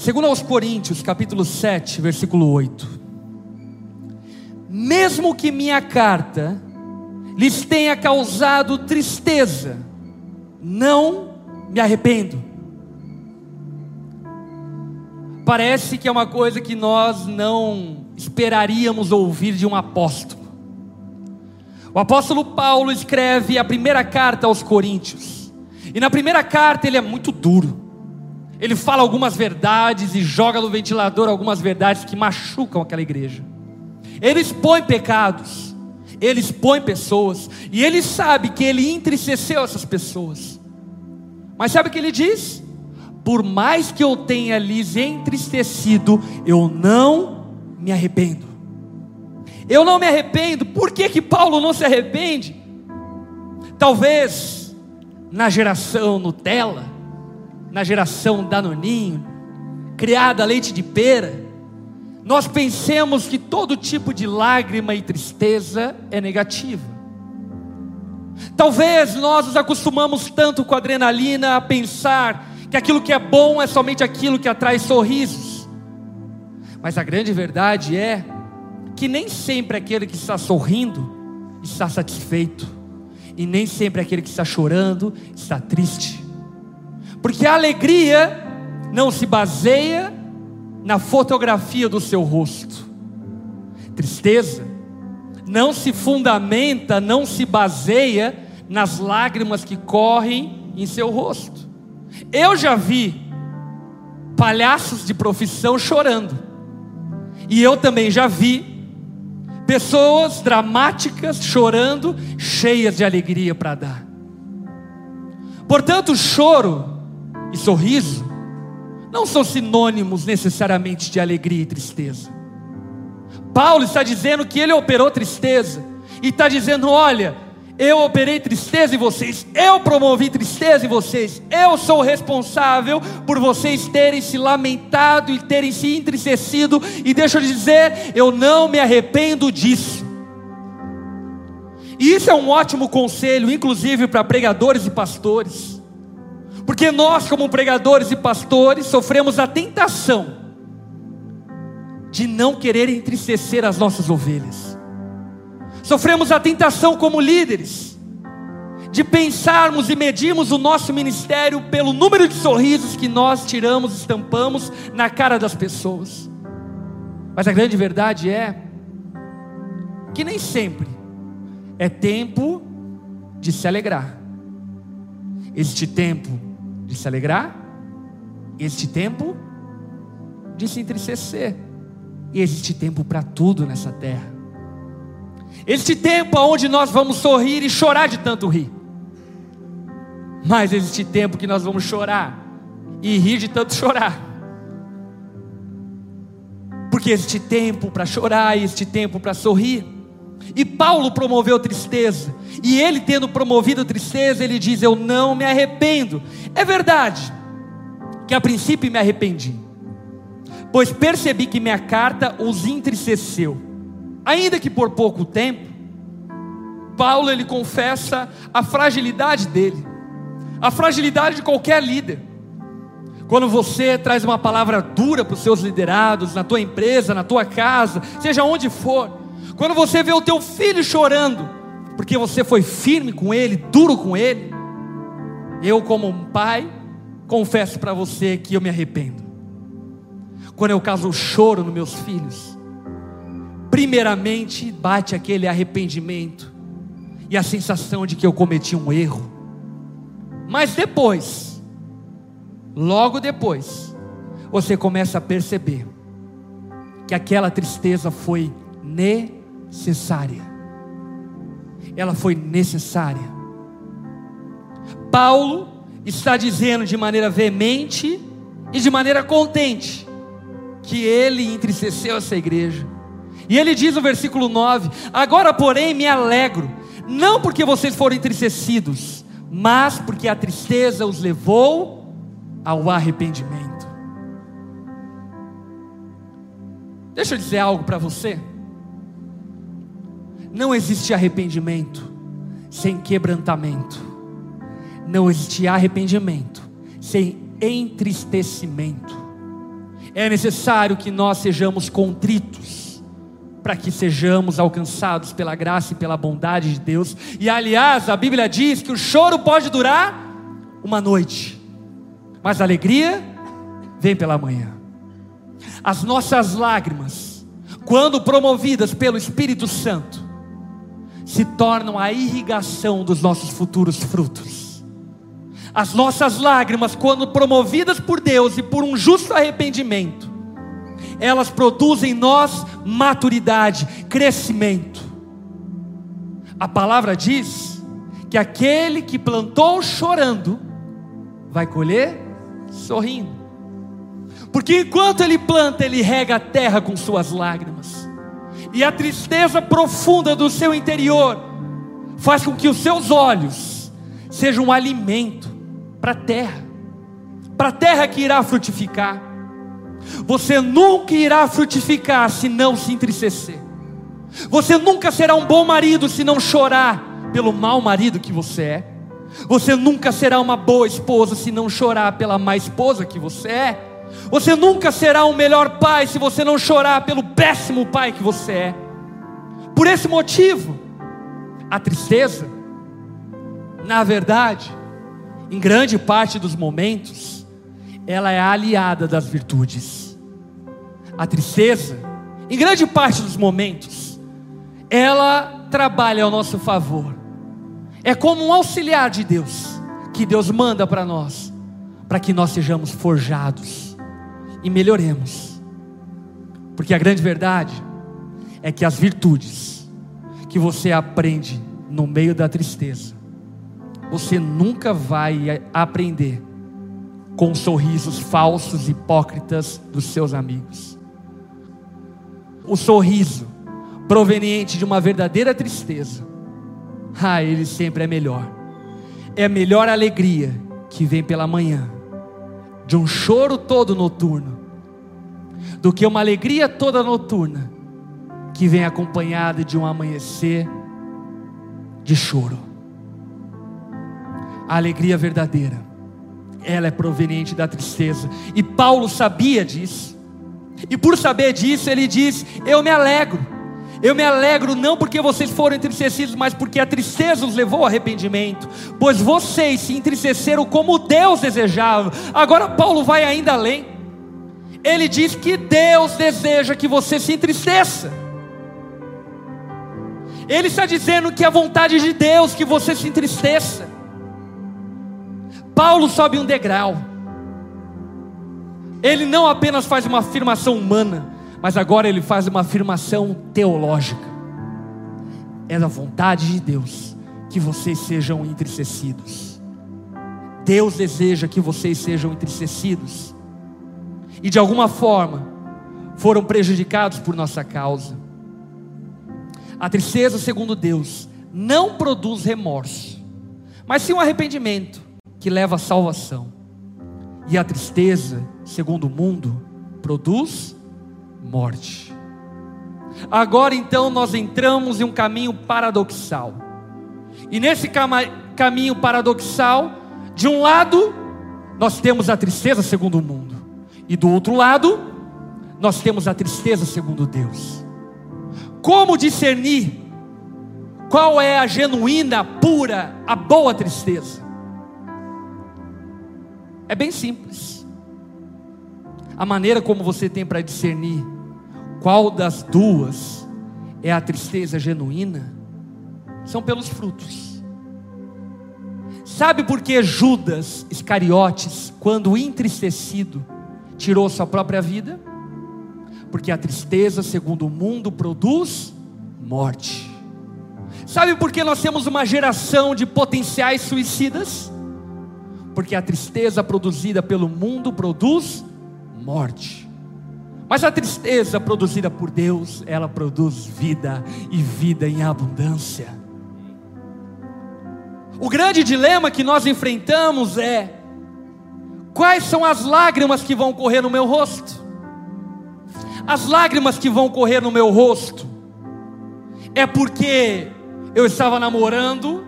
Segundo aos Coríntios, capítulo 7, versículo 8. Mesmo que minha carta lhes tenha causado tristeza, não me arrependo. Parece que é uma coisa que nós não esperaríamos ouvir de um apóstolo. O apóstolo Paulo escreve a primeira carta aos Coríntios, e na primeira carta ele é muito duro ele fala algumas verdades e joga no ventilador algumas verdades que machucam aquela igreja. Ele expõe pecados, ele expõe pessoas, e ele sabe que ele entristeceu essas pessoas. Mas sabe o que ele diz? Por mais que eu tenha lhes entristecido, eu não me arrependo. Eu não me arrependo. Por que, que Paulo não se arrepende? Talvez na geração Nutella, na geração Danoninho, criada a leite de pera, nós pensemos que todo tipo de lágrima e tristeza é negativa. Talvez nós nos acostumamos tanto com a adrenalina a pensar que aquilo que é bom é somente aquilo que atrai sorrisos. Mas a grande verdade é que nem sempre aquele que está sorrindo está satisfeito, e nem sempre aquele que está chorando está triste. Porque a alegria não se baseia na fotografia do seu rosto. Tristeza não se fundamenta, não se baseia nas lágrimas que correm em seu rosto. Eu já vi palhaços de profissão chorando. E eu também já vi pessoas dramáticas chorando, cheias de alegria para dar. Portanto, o choro e sorriso não são sinônimos necessariamente de alegria e tristeza. Paulo está dizendo que ele operou tristeza, e está dizendo: olha, eu operei tristeza em vocês, eu promovi tristeza em vocês, eu sou responsável por vocês terem se lamentado e terem se entristecido, e deixa eu dizer, eu não me arrependo disso. E isso é um ótimo conselho, inclusive para pregadores e pastores. Porque nós, como pregadores e pastores, sofremos a tentação de não querer entristecer as nossas ovelhas. Sofremos a tentação como líderes de pensarmos e medirmos o nosso ministério pelo número de sorrisos que nós tiramos, estampamos na cara das pessoas. Mas a grande verdade é que nem sempre é tempo de se alegrar. Este tempo de se alegrar, existe tempo de se entristecer, e existe tempo para tudo nessa terra. Existe tempo onde nós vamos sorrir e chorar de tanto rir, mas existe tempo que nós vamos chorar e rir de tanto chorar. Porque existe tempo para chorar e existe tempo para sorrir. E Paulo promoveu tristeza. E ele, tendo promovido tristeza, ele diz: Eu não me arrependo. É verdade que a princípio me arrependi, pois percebi que minha carta os entristeceu, ainda que por pouco tempo. Paulo ele confessa a fragilidade dele, a fragilidade de qualquer líder. Quando você traz uma palavra dura para os seus liderados, na tua empresa, na tua casa, seja onde for, quando você vê o teu filho chorando, porque você foi firme com ele, duro com ele, eu, como um pai, confesso para você que eu me arrependo. Quando eu caso choro nos meus filhos, primeiramente bate aquele arrependimento e a sensação de que eu cometi um erro. Mas depois, logo depois, você começa a perceber que aquela tristeza foi necessária. Ela foi necessária. Paulo está dizendo de maneira veemente e de maneira contente que ele entristeceu essa igreja. E ele diz no versículo 9: Agora, porém, me alegro, não porque vocês foram entristecidos, mas porque a tristeza os levou ao arrependimento. Deixa eu dizer algo para você. Não existe arrependimento sem quebrantamento. Não existe arrependimento sem entristecimento. É necessário que nós sejamos contritos, para que sejamos alcançados pela graça e pela bondade de Deus. E aliás, a Bíblia diz que o choro pode durar uma noite, mas a alegria vem pela manhã. As nossas lágrimas, quando promovidas pelo Espírito Santo, se tornam a irrigação dos nossos futuros frutos. As nossas lágrimas, quando promovidas por Deus e por um justo arrependimento, elas produzem em nós maturidade, crescimento. A palavra diz que aquele que plantou chorando vai colher sorrindo. Porque enquanto ele planta, ele rega a terra com suas lágrimas. E a tristeza profunda do seu interior faz com que os seus olhos sejam um alimento para a terra, para a terra que irá frutificar. Você nunca irá frutificar se não se entristecer. Você nunca será um bom marido se não chorar pelo mau marido que você é. Você nunca será uma boa esposa se não chorar pela má esposa que você é. Você nunca será um melhor pai se você não chorar pelo péssimo pai que você é. Por esse motivo, a tristeza, na verdade, em grande parte dos momentos, ela é aliada das virtudes. A tristeza, em grande parte dos momentos, ela trabalha ao nosso favor. É como um auxiliar de Deus, que Deus manda para nós, para que nós sejamos forjados e melhoremos. Porque a grande verdade é que as virtudes que você aprende no meio da tristeza, você nunca vai aprender com sorrisos falsos, hipócritas dos seus amigos. O sorriso proveniente de uma verdadeira tristeza, ah, ele sempre é melhor. É a melhor alegria que vem pela manhã de um choro todo noturno, do que uma alegria toda noturna que vem acompanhada de um amanhecer de choro. A alegria verdadeira, ela é proveniente da tristeza, e Paulo sabia disso, e por saber disso, ele diz: Eu me alegro eu me alegro não porque vocês foram entristecidos, mas porque a tristeza os levou ao arrependimento, pois vocês se entristeceram como Deus desejava. Agora Paulo vai ainda além. Ele diz que Deus deseja que você se entristeça. Ele está dizendo que é a vontade de Deus que você se entristeça. Paulo sobe um degrau. Ele não apenas faz uma afirmação humana, mas agora ele faz uma afirmação teológica. É da vontade de Deus que vocês sejam entristecidos. Deus deseja que vocês sejam entristecidos. E de alguma forma foram prejudicados por nossa causa. A tristeza, segundo Deus, não produz remorso, mas sim um arrependimento que leva à salvação. E a tristeza, segundo o mundo, produz morte. Agora então nós entramos em um caminho paradoxal. E nesse cam caminho paradoxal, de um lado, nós temos a tristeza segundo o mundo, e do outro lado, nós temos a tristeza segundo Deus. Como discernir qual é a genuína, pura, a boa tristeza? É bem simples. A maneira como você tem para discernir qual das duas é a tristeza genuína são pelos frutos. Sabe por que Judas Iscariotes, quando entristecido, tirou sua própria vida? Porque a tristeza, segundo o mundo, produz morte. Sabe por que nós temos uma geração de potenciais suicidas? Porque a tristeza produzida pelo mundo produz morte. Mas a tristeza produzida por Deus, ela produz vida e vida em abundância. O grande dilema que nós enfrentamos é: quais são as lágrimas que vão correr no meu rosto? As lágrimas que vão correr no meu rosto é porque eu estava namorando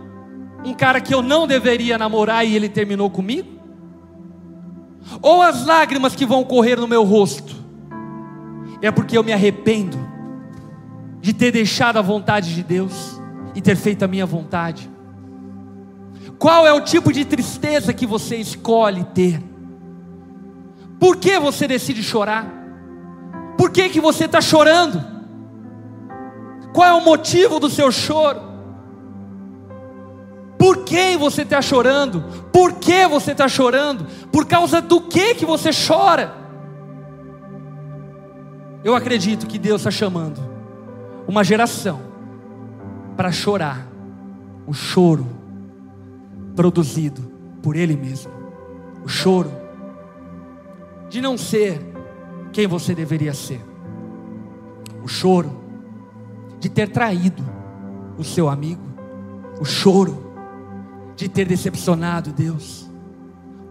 um cara que eu não deveria namorar e ele terminou comigo? Ou as lágrimas que vão correr no meu rosto, é porque eu me arrependo de ter deixado a vontade de Deus e ter feito a minha vontade. Qual é o tipo de tristeza que você escolhe ter? Por que você decide chorar? Por que, que você está chorando? Qual é o motivo do seu choro? Por quem você está chorando? Por que você está chorando? Por causa do que que você chora? Eu acredito que Deus está chamando uma geração para chorar o choro produzido por Ele mesmo, o choro de não ser quem você deveria ser, o choro de ter traído o seu amigo, o choro de ter decepcionado Deus.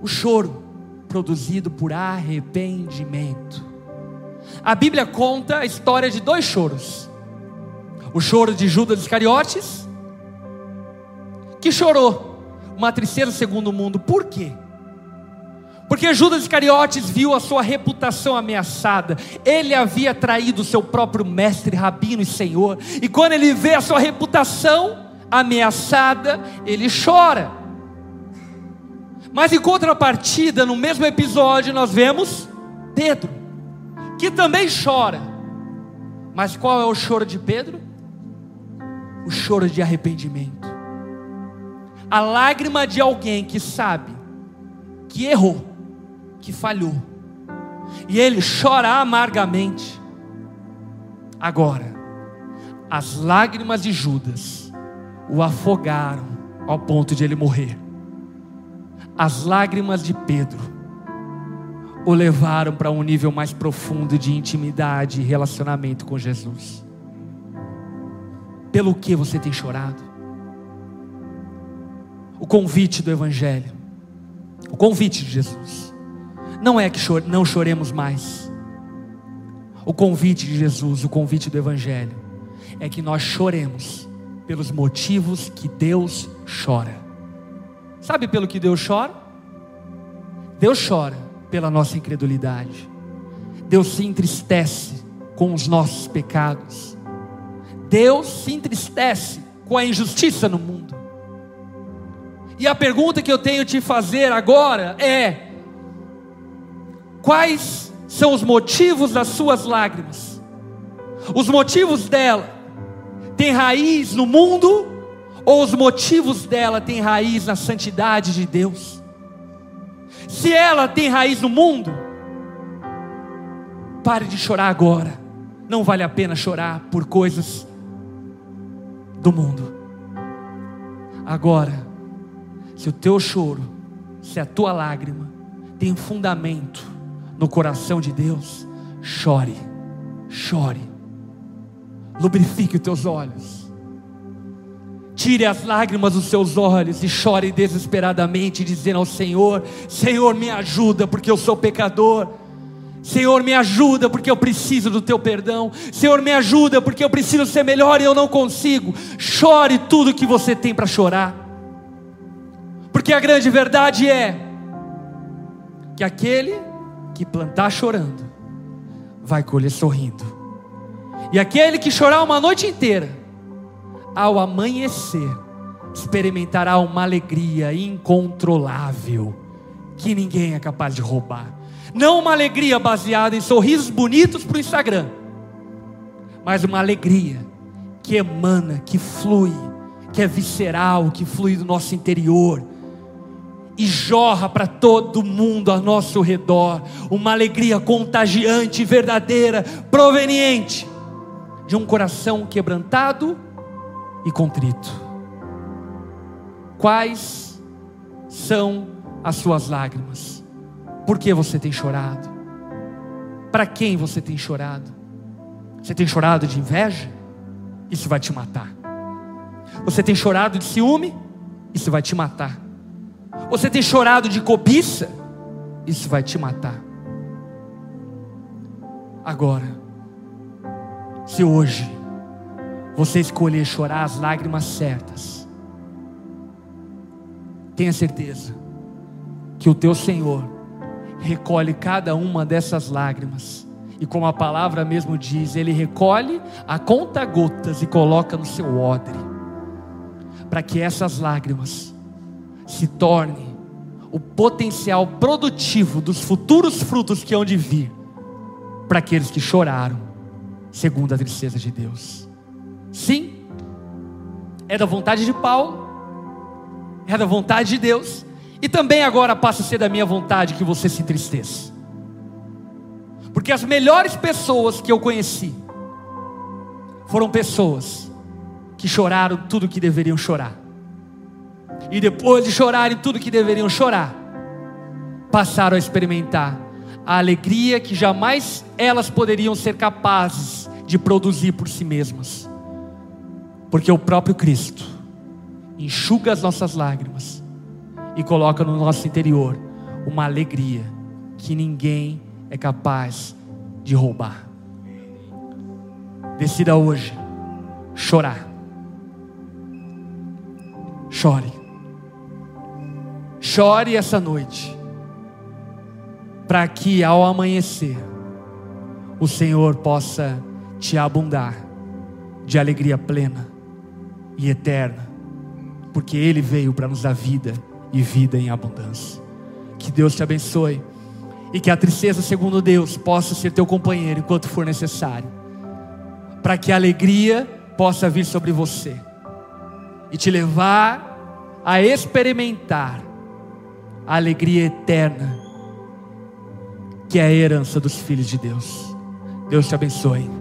O choro produzido por arrependimento. A Bíblia conta a história de dois choros. O choro de Judas Iscariotes, que chorou uma tristeza segundo o mundo. Por quê? Porque Judas Iscariotes viu a sua reputação ameaçada. Ele havia traído seu próprio mestre, rabino e senhor. E quando ele vê a sua reputação ameaçada, ele chora. Mas em contrapartida, no mesmo episódio, nós vemos Pedro, que também chora. Mas qual é o choro de Pedro? O choro de arrependimento. A lágrima de alguém que sabe que errou, que falhou. E ele chora amargamente. Agora, as lágrimas de Judas o afogaram ao ponto de ele morrer. As lágrimas de Pedro o levaram para um nível mais profundo de intimidade e relacionamento com Jesus. Pelo que você tem chorado? O convite do Evangelho, o convite de Jesus, não é que não choremos mais. O convite de Jesus, o convite do Evangelho, é que nós choremos pelos motivos que Deus chora. Sabe pelo que Deus chora? Deus chora pela nossa incredulidade. Deus se entristece com os nossos pecados. Deus se entristece com a injustiça no mundo. E a pergunta que eu tenho te fazer agora é: quais são os motivos das suas lágrimas? Os motivos dela tem raiz no mundo ou os motivos dela têm raiz na santidade de Deus? Se ela tem raiz no mundo, pare de chorar agora. Não vale a pena chorar por coisas do mundo. Agora, se o teu choro, se a tua lágrima tem fundamento no coração de Deus, chore, chore lubrifique os teus olhos. Tire as lágrimas dos seus olhos e chore desesperadamente, dizendo ao Senhor: Senhor, me ajuda, porque eu sou pecador. Senhor, me ajuda, porque eu preciso do teu perdão. Senhor, me ajuda, porque eu preciso ser melhor e eu não consigo. Chore tudo que você tem para chorar. Porque a grande verdade é que aquele que plantar chorando vai colher sorrindo. E aquele que chorar uma noite inteira, ao amanhecer, experimentará uma alegria incontrolável que ninguém é capaz de roubar. Não uma alegria baseada em sorrisos bonitos para o Instagram, mas uma alegria que emana, que flui, que é visceral, que flui do nosso interior e jorra para todo mundo ao nosso redor. Uma alegria contagiante, verdadeira, proveniente de um coração quebrantado e contrito. Quais são as suas lágrimas? Por que você tem chorado? Para quem você tem chorado? Você tem chorado de inveja? Isso vai te matar. Você tem chorado de ciúme? Isso vai te matar. Você tem chorado de cobiça? Isso vai te matar. Agora, se hoje você escolher chorar as lágrimas certas, tenha certeza que o teu Senhor recolhe cada uma dessas lágrimas. E como a palavra mesmo diz, Ele recolhe a conta gotas e coloca no seu odre, para que essas lágrimas se tornem o potencial produtivo dos futuros frutos que hão de vir para aqueles que choraram, segundo a tristeza de Deus. Sim, é da vontade de Paulo, é da vontade de Deus, e também agora passa a ser da minha vontade que você se entristeça. Porque as melhores pessoas que eu conheci foram pessoas que choraram tudo que deveriam chorar. E depois de chorarem tudo que deveriam chorar, passaram a experimentar a alegria que jamais elas poderiam ser capazes de produzir por si mesmas. Porque o próprio Cristo enxuga as nossas lágrimas e coloca no nosso interior uma alegria que ninguém é capaz de roubar. Decida hoje chorar. Chore. Chore essa noite, para que ao amanhecer o Senhor possa te abundar de alegria plena e eterna, porque Ele veio para nos dar vida e vida em abundância. Que Deus te abençoe e que a tristeza, segundo Deus, possa ser teu companheiro enquanto for necessário, para que a alegria possa vir sobre você e te levar a experimentar a alegria eterna, que é a herança dos filhos de Deus. Deus te abençoe.